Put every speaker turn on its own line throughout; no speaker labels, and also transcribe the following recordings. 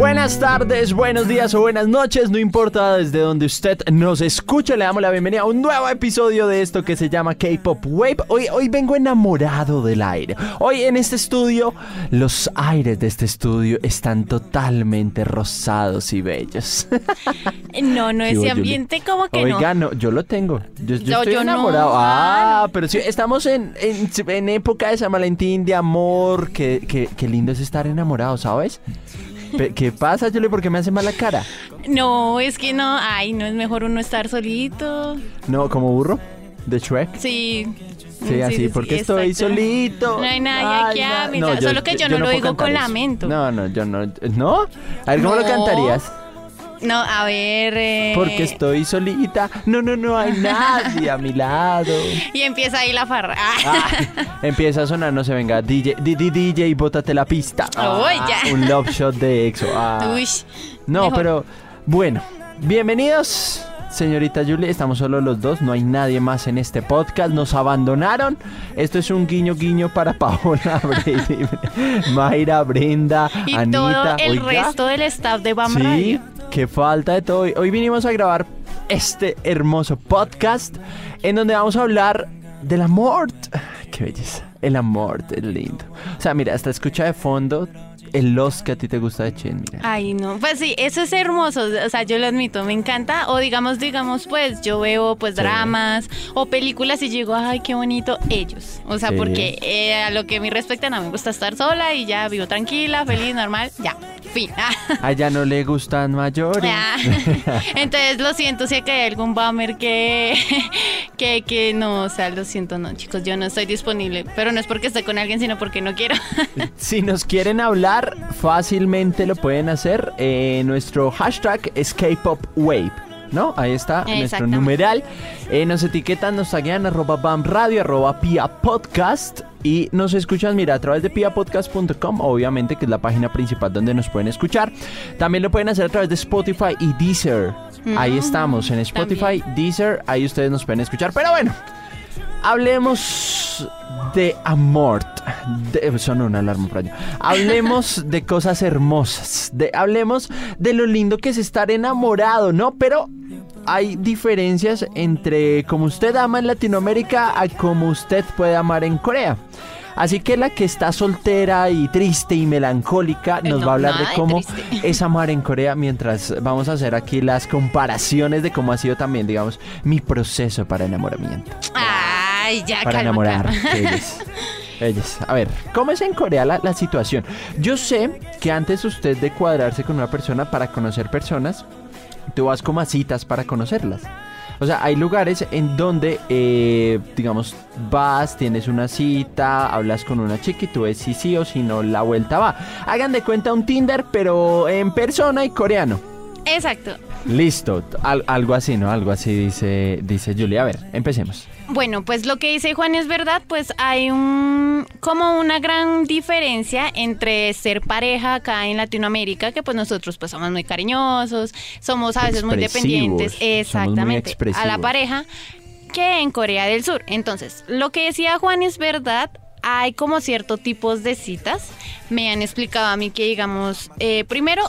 Buenas tardes, buenos días o buenas noches, no importa desde donde usted nos escuche, le damos la bienvenida a un nuevo episodio de esto que se llama K-Pop Wave. Hoy, hoy vengo enamorado del aire. Hoy en este estudio, los aires de este estudio están totalmente rosados y bellos.
No, no,
¿Qué
ese ambiente como que no.
Oiga, no, yo lo tengo. Yo, yo estoy
yo no.
enamorado. Ah, pero sí, estamos en, en, en época de San Valentín, de amor. Qué, qué, qué lindo es estar enamorado, ¿sabes? ¿Qué pasa, Julie? ¿Por qué me hace mala cara?
No, es que no, ay, no es mejor uno estar solito.
No, como burro de Shrek.
Sí.
Sí, así, porque estoy
exacto.
solito.
No hay nadie aquí lado, solo que yo no lo digo con
eso.
lamento.
No, no, yo no. ¿No? A ver, ¿cómo lo
No.
cantarías?
No, a ver. eh,
Porque estoy solita. No, no, no hay nadie a mi lado.
Y empieza ahí la farra.
Ah, empieza a sonar, no se venga. DJ, di- DJ, bótate la pista.
Uy, ya.
Un love shot de EXO. Ah.
Uy.
no,
mejor.
pero bueno. Bienvenidos, señorita Julie. Estamos solo los dos. No hay nadie más en este podcast. Nos abandonaron. Esto es un guiño, guiño para Paola, Brady, Mayra, Brenda,
Y
Anita.
todo el
Oiga,
resto del staff de BAM
Sí,
Radio.
Que falta de todo. Hoy vinimos a grabar este hermoso podcast en donde vamos a hablar del amor. Qué belleza. El amor es lindo. O sea, mira, hasta escucha de fondo el los que a ti te gusta de Chen, mira.
Ay, no, pues sí, eso es hermoso, o sea, yo lo admito, me encanta, o digamos, digamos, pues yo veo pues
Sí.
dramas o películas y digo, ay, qué bonito ellos, o sea,
Sí.
porque eh, a lo que me respecta, no me gusta estar sola y ya vivo tranquila, feliz, normal, ya, fin.
A ella no le gustan mayores.
Entonces lo siento si que hay algún bummer que, que, que no, o sea, lo siento, no, chicos, yo no estoy disponible, pero no es porque esté con alguien, sino porque no quiero.
Si nos quieren hablar, fácilmente lo pueden hacer. Eh, nuestro hashtag es K-PopWave. ¿No? Ahí está nuestro numeral. Eh, nos etiquetan, nos taguean arroba BAM Radio, arroba Pia Podcast. Y nos escuchan, mira, a través de piapodcast.com, obviamente, que es la página principal donde nos pueden escuchar. También lo pueden hacer a través de Spotify y Deezer. Ahí
Mm,
estamos, en Spotify, Deezer, ahí ustedes nos pueden escuchar. Pero bueno, Hablemos de amor. De, sonó una alarma por allá. Hablemos de cosas hermosas. De, hablemos de lo lindo que es estar enamorado, ¿no? Pero hay diferencias entre como usted ama en Latinoamérica a como usted puede amar en Corea. Así que la que está soltera y triste y melancólica nos
No,
va a hablar de cómo
triste.
es amar en Corea mientras vamos a hacer aquí las comparaciones de cómo ha sido también, digamos, mi proceso para enamoramiento
Ay, ya,
para
calma,
enamorar.
calma.
Ellos. Ellos. A ver, ¿cómo es en Corea la, la situación? Yo sé que antes usted de cuadrarse con una persona para conocer personas, tú vas como a citas para conocerlas. O sea, hay lugares en donde, eh, digamos, vas, tienes una cita, hablas con una chica y tú ves si sí o si no, la vuelta va. Hagan de cuenta un Tinder, pero en persona y coreano.
Exacto.
Listo, al- algo así, ¿no? Algo así dice, dice Julia. A ver, empecemos.
Bueno, pues lo que dice Juan es verdad, pues hay un como una gran diferencia entre ser pareja acá en Latinoamérica, que pues nosotros pues somos muy cariñosos, somos a veces muy dependientes,
muy
exactamente, a la pareja que en Corea del Sur. Entonces, lo que decía Juan es verdad. Hay como ciertos tipos de citas. Me han explicado a mí que, digamos, eh, primero,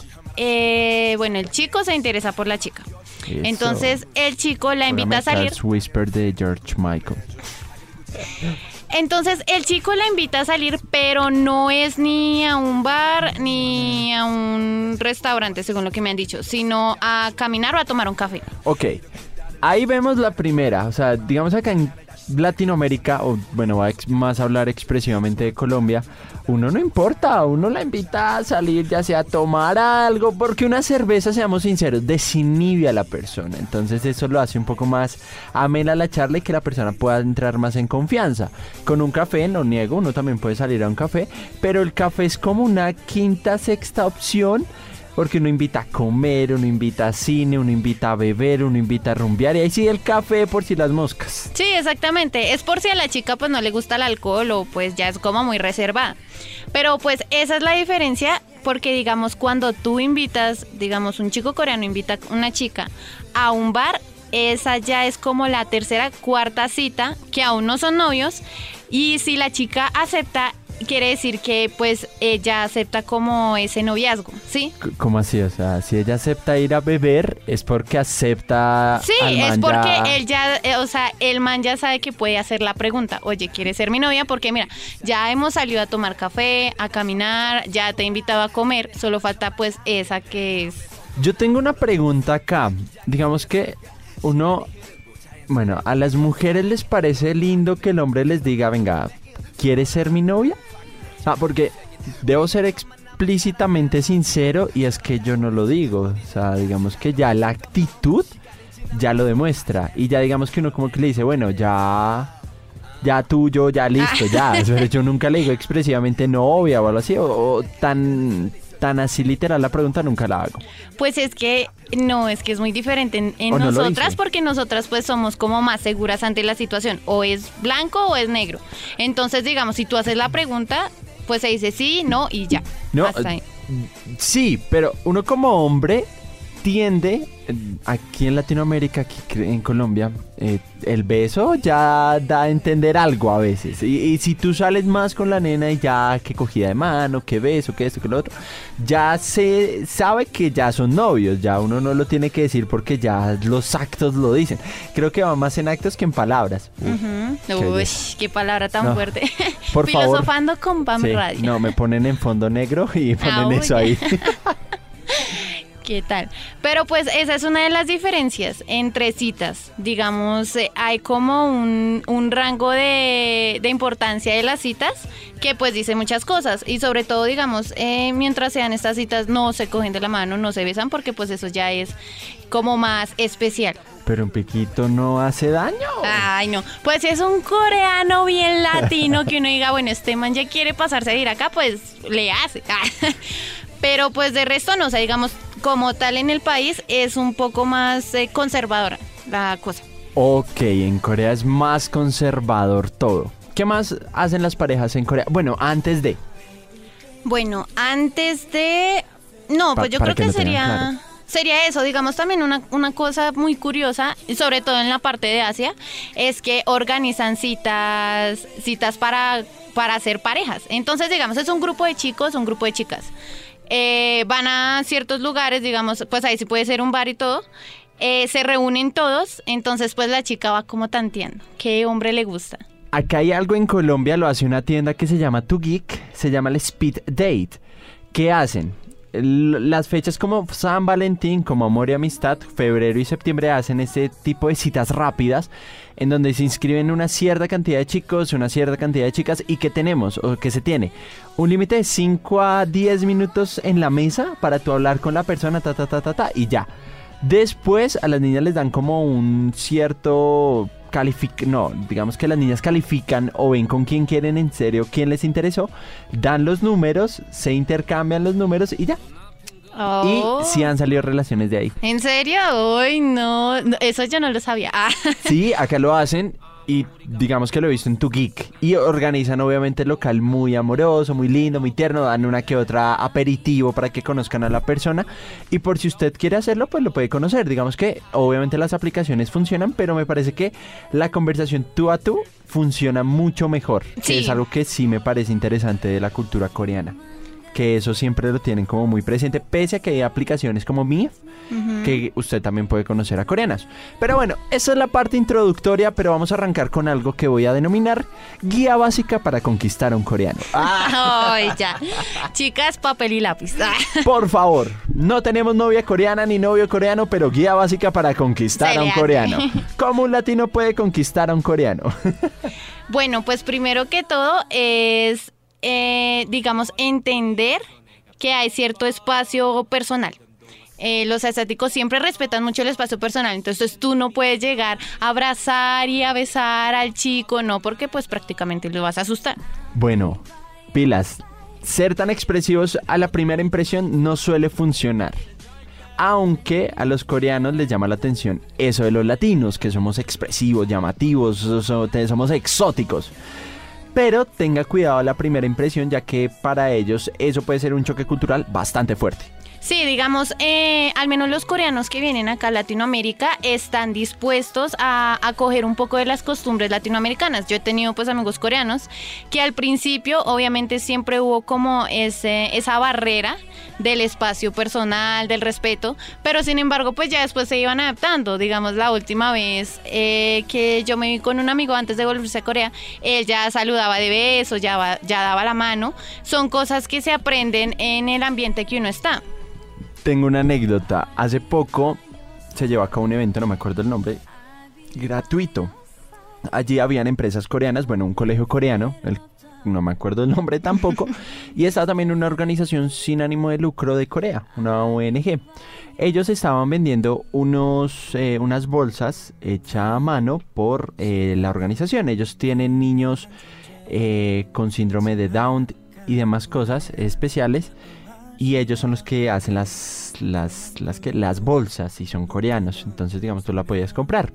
eh, bueno, el chico se interesa por la chica.
Eso.
Entonces, el chico la invita a salir.
Whisper de George Michael.
Entonces el chico la invita a salir, pero no es ni a un bar ni a un restaurante, según lo que me han dicho, sino a caminar o a tomar un café.
Ok, ahí vemos la primera. O sea, digamos acá en Latinoamérica, o bueno, va más a hablar expresivamente de Colombia, uno no importa, uno la invita a salir, ya sea a tomar algo, porque una cerveza, seamos sinceros, desinhibe a la persona. Entonces eso lo hace un poco más amena la charla y que la persona pueda entrar más en confianza. Con un café, no niego, uno también puede salir a un café, pero el café es como una quinta, sexta opción. Porque uno invita a comer, uno invita a cine, uno invita a beber, uno invita a rumbear y ahí sí el café por si las moscas.
Sí, exactamente. Es por si a la chica pues no le gusta el alcohol o pues ya es como muy reservada. Pero pues esa es la diferencia porque digamos cuando tú invitas, digamos un chico coreano invita a una chica a un bar, esa ya es como la tercera, cuarta cita, que aún no son novios. Y si la chica acepta, quiere decir que pues ella acepta como ese noviazgo, ¿sí?
C- ¿Cómo así? O sea, si ella acepta ir a beber, es porque acepta.
Sí,
al
es
man
porque
ya-
él ya, eh, o sea, el man ya sabe que puede hacer la pregunta, oye, ¿quieres ser mi novia? Porque mira, ya hemos salido a tomar café, a caminar, ya te he invitado a comer, solo falta pues esa que es...
Yo tengo una pregunta acá. Digamos que uno. Bueno, a las mujeres les parece lindo que el hombre les diga, venga, ¿quieres ser mi novia? O sea, porque debo ser explícitamente sincero y es que yo no lo digo. O sea, digamos que ya la actitud ya lo demuestra. Y ya digamos que uno como que le dice, bueno, ya... Ya tuyo, ya listo, ya. Pero yo nunca le digo expresivamente novia o algo así. O, o tan, tan así literal la pregunta nunca la hago.
Pues es que no, es que es muy diferente en,
no
nosotras porque nosotras pues somos como más seguras ante la situación, o es blanco o es negro. Entonces, digamos, si tú haces la pregunta, pues se dice sí, no y ya.
No,
Hasta ahí.
Sí, pero uno como hombre tiende, eh, aquí en Latinoamérica, aquí en Colombia, eh, el beso ya da a entender algo a veces. Y, y si tú sales más con la nena y ya que cogida de mano, que beso, que esto, que lo otro, ya se sabe que ya son novios, ya uno no lo tiene que decir porque ya los actos lo dicen. Creo que va más en actos que en palabras. Qué
Uy, qué palabra tan
No,
fuerte.
por favor.
Filosofando con Pam
sí,
Radio.
no, me ponen en fondo negro y ponen
Ah,
eso
oye.
ahí.
¿Qué tal? Pero pues esa es una de las diferencias entre citas. Digamos, eh, hay como un, un rango de, de importancia de las citas que pues dice muchas cosas. Y sobre todo, digamos, eh, mientras sean estas citas no se cogen de la mano, no se besan porque pues eso ya es como más especial.
Pero un piquito no hace daño.
Ay, no. Pues si es un coreano bien latino que uno diga, bueno, este man ya quiere pasarse a ir acá, pues le hace. Pero pues de resto no, o sea, digamos, como tal en el país es un poco más eh, conservadora la cosa.
Ok, en Corea es más conservador todo. ¿Qué más hacen las parejas en Corea? Bueno, antes de.
Bueno, antes de... No,
Pa-
pues yo creo
que
sería...
claro.
Sería eso, digamos también una, una cosa muy curiosa, y sobre todo en la parte de Asia, es que organizan citas, citas para, para hacer parejas. Entonces, digamos, es un grupo de chicos, un grupo de chicas. Eh, van a ciertos lugares, digamos, pues ahí sí puede ser un bar y todo. Eh, se reúnen todos, entonces pues la chica va como tanteando. ¿Qué hombre le gusta?
Acá hay algo en Colombia, lo hace una tienda que se llama Tu Geek, se llama el Speed Date. ¿Qué hacen? Las fechas como San Valentín, como Amor y Amistad, febrero y septiembre hacen este tipo de citas rápidas en donde se inscriben una cierta cantidad de chicos, una cierta cantidad de chicas y que tenemos o que se tiene un límite de 5 a 10 minutos en la mesa para tú hablar con la persona, ta, ta, ta, ta, ta, y ya. Después a las niñas les dan como un cierto calific no, digamos que las niñas califican o ven con quién quieren en serio, quién les interesó, dan los números, se intercambian los números y ya.
Oh.
Y si han salido relaciones de ahí.
¿En serio? Uy, no, no, eso yo no lo sabía. Ah.
Sí, acá lo hacen y digamos que lo he visto en tu geek. Y organizan obviamente el local muy amoroso, muy lindo, muy tierno. Dan una que otra aperitivo para que conozcan a la persona. Y por si usted quiere hacerlo, pues lo puede conocer. Digamos que obviamente las aplicaciones funcionan, pero me parece que la conversación tú a tú funciona mucho mejor. Que es algo que sí me parece interesante de la cultura coreana. Que eso siempre lo tienen como muy presente, pese a que hay aplicaciones como Mif, que usted también puede conocer a coreanas. Pero bueno, esa es la parte introductoria, pero vamos a arrancar con algo que voy a denominar guía básica para conquistar a un coreano. Ah,
Ay, ya. Chicas, papel y lápiz. Ah.
por favor, no tenemos novia coreana ni novio coreano, pero guía básica para conquistar a un coreano. ¿Cómo un latino puede conquistar a un coreano?
Bueno, pues primero que todo es, eh, digamos, entender que hay cierto espacio personal. Eh, los asiáticos siempre respetan mucho el espacio personal, entonces tú no puedes llegar a abrazar y a besar al chico, no, porque pues prácticamente lo vas a asustar.
Bueno, pilas. Ser tan expresivos a la primera impresión no suele funcionar. Aunque a los coreanos les llama la atención eso de los latinos, que somos expresivos, llamativos, somos exóticos. Pero tenga cuidado a la primera impresión, ya que para ellos eso puede ser un choque cultural bastante fuerte.
Sí, digamos, eh, al menos los coreanos que vienen acá a Latinoamérica están dispuestos a, a coger un poco de las costumbres latinoamericanas. Yo he tenido pues amigos coreanos que al principio obviamente siempre hubo como ese, esa barrera del espacio personal, del respeto, pero sin embargo pues ya después se iban adaptando. Digamos, la última vez eh, que yo me vi con un amigo antes de volverse a Corea, él ya saludaba de besos, ya, ya daba la mano. Son cosas que se aprenden en el ambiente que uno está.
Tengo una anécdota. Hace poco se llevó a cabo un evento, no me acuerdo el nombre, gratuito. Allí habían empresas coreanas, bueno, un colegio coreano, el- no me acuerdo el nombre tampoco, y estaba también una organización sin ánimo de lucro de Corea, una ONG. Ellos estaban vendiendo unos, eh, unas bolsas hechas a mano por eh, la organización. Ellos tienen niños eh, con síndrome de Down y demás cosas especiales y ellos son los que hacen las las las que las bolsas y son coreanos. Entonces digamos tú la podías comprar.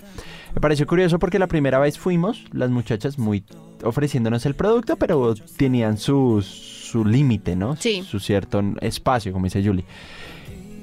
Me pareció curioso porque la primera vez fuimos las muchachas muy ofreciéndonos el producto pero tenían su su límite no
Sí.
su cierto espacio como dice Julie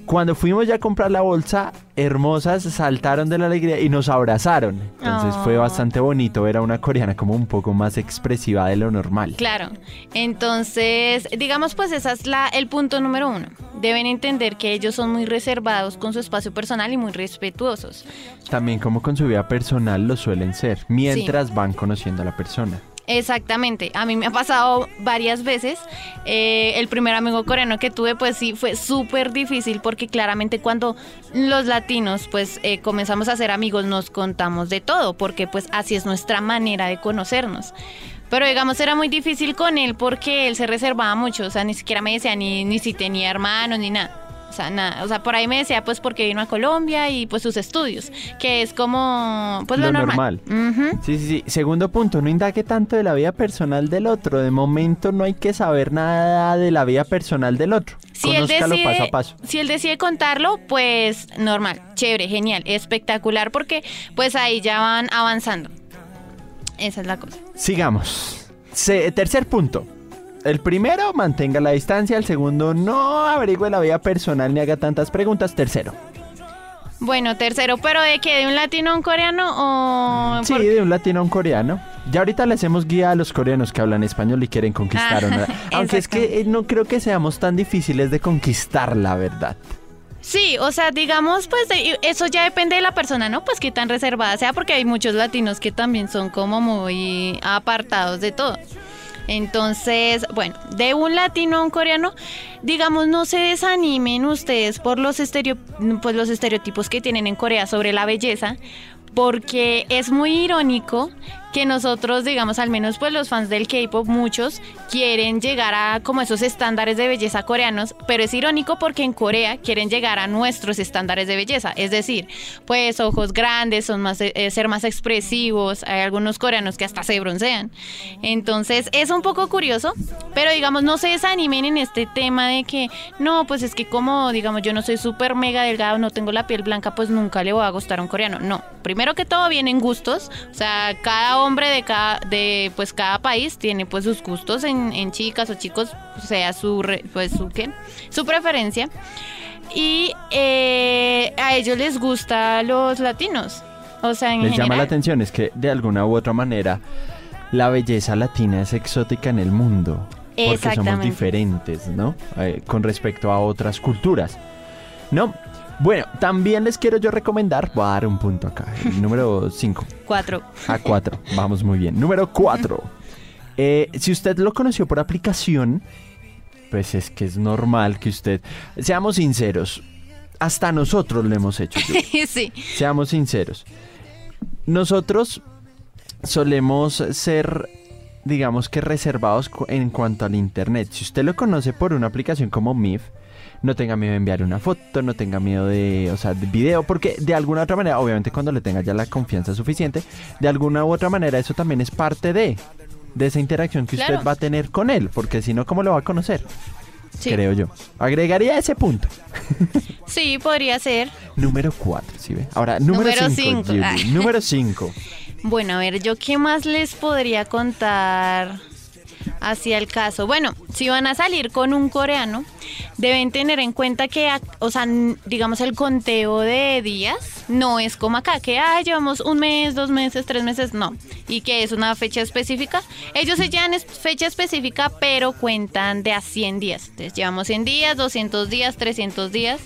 cuando fuimos ya a comprar la bolsa, hermosas saltaron de la alegría y nos abrazaron. Entonces fue
Oh.
bastante bonito ver a una coreana como un poco más expresiva de lo normal.
Claro. Entonces, digamos, pues ese es la, el punto número uno. Deben entender que ellos son muy reservados con su espacio personal y muy respetuosos.
También como con su vida personal lo suelen ser, mientras van conociendo a la persona.
Exactamente, a mí me ha pasado varias veces. Eh, el primer amigo coreano que tuve, pues sí, fue súper difícil porque claramente cuando los latinos, pues eh, comenzamos a ser amigos, nos contamos de todo, porque pues así es nuestra manera de conocernos. Pero digamos, era muy difícil con él porque él se reservaba mucho, o sea, ni siquiera me decía ni, ni si tenía hermanos ni nada. O sea, nada, o sea, por ahí me decía pues porque vino a Colombia y pues sus estudios, que es como pues lo,
Lo
normal.
normal. Sí, sí, sí. Segundo punto, no indague tanto de la vida personal del otro. De momento no hay que saber nada de la vida personal del otro.
Si él, decide,
paso a paso.
si él decide contarlo, pues normal, chévere, genial, espectacular, porque pues ahí ya van avanzando. Esa es la cosa.
Sigamos. Se- tercer punto. El primero, mantenga la distancia. El segundo, no averigüe la vida personal ni haga tantas preguntas. Tercero.
Bueno, tercero, pero de que de un latino a un coreano o
Sí, de un latino a un coreano. Ya ahorita le hacemos guía a los coreanos que hablan español y quieren conquistar.
Ah,
una- Aunque es que eh, no creo que seamos tan difíciles de conquistar, la verdad.
Sí, o sea, digamos, pues eso ya depende de la persona, ¿no? Pues qué tan reservada sea, porque hay muchos latinos que también son como muy apartados de todo. Entonces, bueno, de un latino a un coreano, digamos, no se desanimen ustedes por los, estereo, pues los estereotipos que tienen en Corea sobre la belleza, porque es muy irónico que nosotros, digamos, al menos pues los fans del K-pop, muchos quieren llegar a como esos estándares de belleza coreanos, pero es irónico porque en Corea quieren llegar a nuestros estándares de belleza, es decir, pues ojos grandes, son más eh, ser más expresivos, hay algunos coreanos que hasta se broncean. Entonces, es un poco curioso, pero digamos, no se desanimen en este tema de que no, pues es que como digamos, yo no soy súper mega delgado, no tengo la piel blanca, pues nunca le voy a gustar a un coreano. No, primero que todo vienen gustos, o sea, cada hombre de cada de pues cada país tiene pues sus gustos en, en chicas o chicos, sea su re- pues su qué, su preferencia. Y eh, a ellos les gusta los latinos. O sea, en
Les llama la atención es que de alguna u otra manera la belleza latina es exótica en el mundo. Porque somos diferentes, ¿no? Eh, con respecto a otras culturas. ¿No? Bueno, también les quiero yo recomendar, voy a dar un punto acá, el número 5
Cuatro.
a 4, vamos muy bien. Número 4. si usted lo conoció por aplicación, pues es que es normal que usted, seamos sinceros, hasta nosotros lo hemos hecho.
Sí.
Seamos sinceros. Nosotros solemos ser, digamos que reservados en cuanto al internet. Si usted lo conoce por una aplicación como MIF, no tenga miedo de enviar una foto, no tenga miedo de, o sea, de video, porque de alguna otra manera, obviamente cuando le tenga ya la confianza suficiente, de alguna u otra manera eso también es parte de, de esa interacción que
Claro.
usted va a tener con él, porque si no, ¿cómo lo va a conocer?
Sí.
Creo yo. Agregaría ese punto.
Sí, podría ser.
Número 4, ¿sí ve? Ahora, número
Número
5.
cinco. Ah.
Número 5.
Bueno, a ver, yo qué más les podría contar hacia el caso. Bueno, si van a salir con un coreano, deben tener en cuenta que, o sea, digamos, el conteo de días no es como acá, que ah, llevamos un mes, dos meses, tres meses, no. Y que es una fecha específica. Ellos se llevan fecha específica, pero cuentan de a 100 días. Entonces, llevamos 100 días, 200 días, 300 días.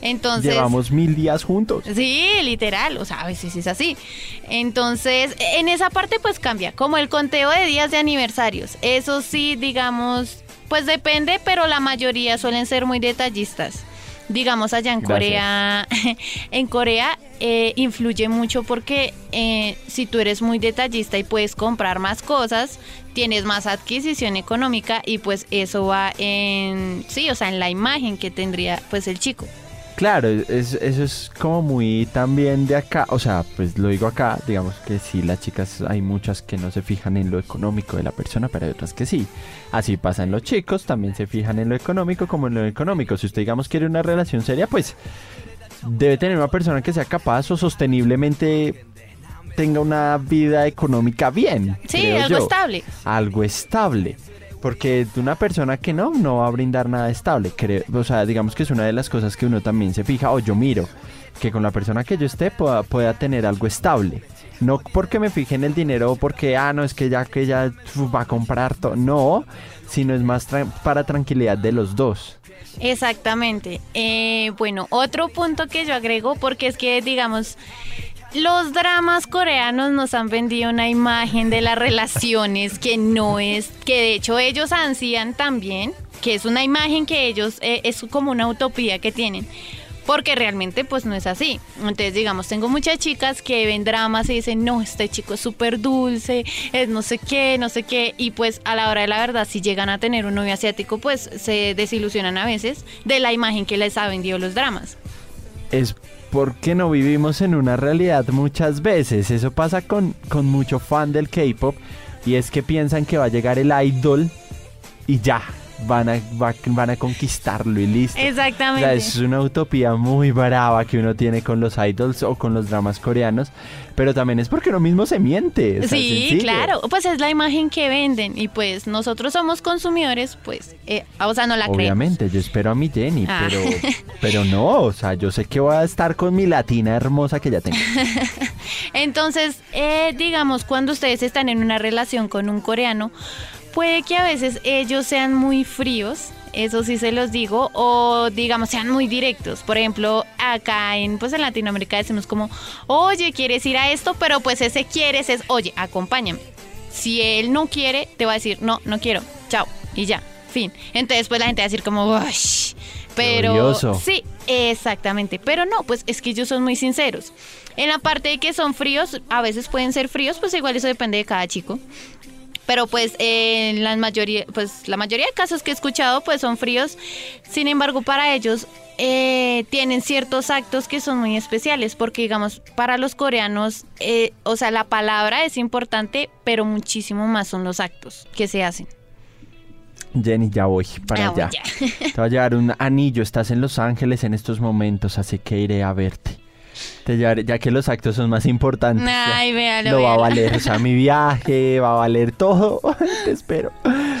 Entonces,
Llevamos mil días juntos.
Sí, literal, o sea, a veces es así. Entonces, en esa parte pues cambia, como el conteo de días de aniversarios. Eso sí, digamos, pues depende, pero la mayoría suelen ser muy detallistas. Digamos, allá en. Corea, en Corea eh, influye mucho porque eh, si tú eres muy detallista y puedes comprar más cosas, tienes más adquisición económica y pues eso va en, sí, o sea, en la imagen que tendría pues el chico.
Claro, es- eso es como muy también de acá, o sea, pues lo digo acá, digamos que sí, las chicas hay muchas que no se fijan en lo económico de la persona, pero hay otras que sí. Así pasa en los chicos, también se fijan en lo económico como en lo económico. Si usted, digamos, quiere una relación seria, pues debe tener una persona que sea capaz o sosteniblemente tenga una vida económica bien.
Sí, algo
yo.
estable.
algo estable. Porque una persona que no, no va a brindar nada estable. Creo, o sea, digamos que es una de las cosas que uno también se fija, o yo miro, que con la persona que yo esté pueda, pueda tener algo estable. No porque me fije en el dinero o porque, ah, no, es que ya que uf, va a comprar todo. No, sino es más para tranquilidad de los dos.
Exactamente. Eh, bueno, otro punto que yo agrego, porque es que, digamos, los dramas coreanos nos han vendido una imagen de las relaciones que no es, que de hecho ellos ansían también, que es una imagen que ellos, eh, es como una utopía que tienen. Porque realmente pues no es así. Entonces digamos, tengo muchas chicas que ven dramas y dicen, no, este chico es súper dulce, es no sé qué, no sé qué. Y pues a la hora de la verdad, si llegan a tener un novio asiático, pues se desilusionan a veces de la imagen que les ha vendido los dramas.
es porque no vivimos en una realidad muchas veces. Eso pasa con, con mucho fan del K-pop y es que piensan que va a llegar el idol y ya, van a, va- van a conquistarlo y listo. O sea,
Exactamente.
es una utopía muy brava que uno tiene con los idols o con los dramas coreanos, pero también es porque uno mismo se miente. o sea,
Sí, claro, pues es la imagen que venden y pues nosotros somos consumidores, pues, eh, o sea, no la creemos.
Obviamente, yo espero a mi Jenny,
Ah.
pero, pero no, o sea, yo sé que voy a estar con mi latina hermosa que ya tengo.
Entonces, eh, digamos, cuando ustedes están en una relación con un coreano, puede que a veces ellos sean muy fríos, eso sí se los digo, o digamos sean muy directos. Por ejemplo, acá en pues en Latinoamérica decimos como, oye, ¿quieres ir a esto? Pero pues ese quieres es, oye, acompáñame. Si él no quiere, te va a decir, no, no quiero, chao, y ya, fin. Entonces, pues la gente va a decir como, "Uy", pero sí, exactamente. Pero no, pues es que ellos son muy sinceros. En la parte de que son fríos, a veces pueden ser fríos, pues igual eso depende de cada chico. Pero pues en la mayoría, pues la mayoría de casos que he escuchado, pues son fríos. Sin embargo, para ellos eh, tienen ciertos actos que son muy especiales, porque digamos, para los coreanos, eh, o sea, la palabra es importante, pero muchísimo más son los actos que se hacen.
Jenny, ya voy para
Ah,
allá. Te va a llevar un anillo, estás en Los Ángeles en estos momentos, así que iré a verte. Te llevaré- ya que los actos son más importantes.
Ay, véalo,
Lo va a valer, o sea, mi viaje va a valer todo. Te espero.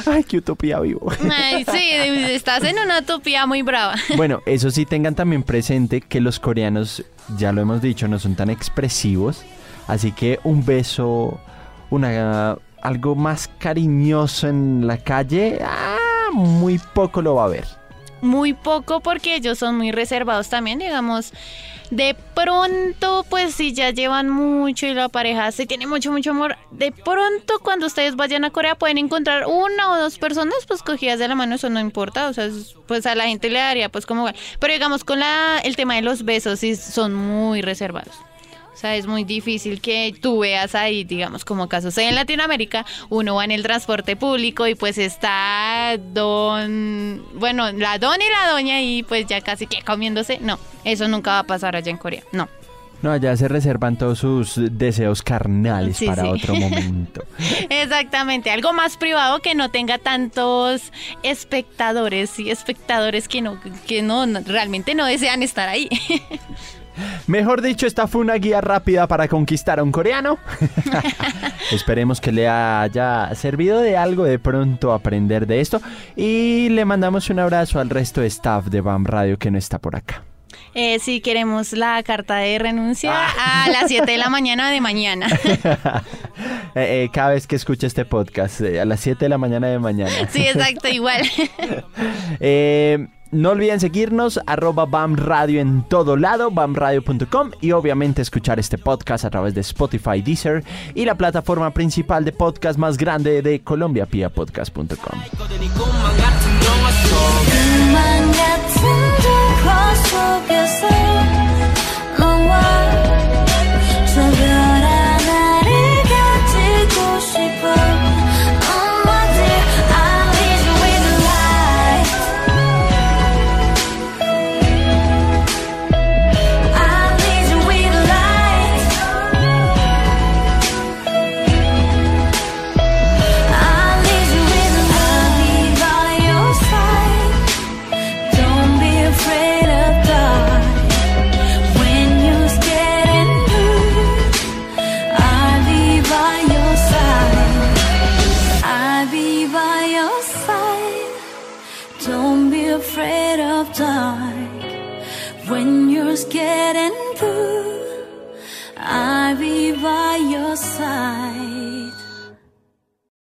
Ay, qué utopía vivo.
Ay, sí, estás en una utopía muy brava.
Bueno, eso sí tengan también presente que los coreanos, ya lo hemos dicho, no son tan expresivos. Así que un beso, una algo más cariñoso en la calle, ah, muy poco lo va a ver.
Muy poco porque ellos son muy reservados también, digamos. De pronto, pues si ya llevan mucho y la pareja se tiene mucho, mucho amor, de pronto cuando ustedes vayan a Corea pueden encontrar una o dos personas pues cogidas de la mano, eso no importa, o sea, es- pues a la gente le daría pues como. Pero digamos con la, el tema de los besos sí son muy reservados. O sea, es muy difícil que tú veas ahí, digamos, como casos en Latinoamérica, uno va en el transporte público y pues está don, bueno, la don y la doña y pues ya casi que comiéndose. No, eso nunca va a pasar allá en Corea. No.
No, allá se reservan todos sus deseos carnales
Sí,
para
sí.
otro momento.
Exactamente, algo más privado que no tenga tantos espectadores y espectadores que no, que no, no- realmente no desean estar ahí.
Mejor dicho, esta fue una guía rápida para conquistar a un coreano. Esperemos que le haya servido de algo de pronto aprender de esto. Y le mandamos un abrazo al resto de staff de BAM Radio que no está por acá.
Eh, si queremos la carta de renuncia a las 7 de la mañana de mañana.
Eh, eh, cada vez que escuche este podcast, a las 7 de la mañana de mañana.
Sí, exacto, igual.
Eh, no olviden seguirnos, arroba BAM Radio en todo lado, bamradio.com y obviamente escuchar este podcast a través de Spotify, Deezer y la plataforma principal de podcast más grande de Colombia, piapodcast.com.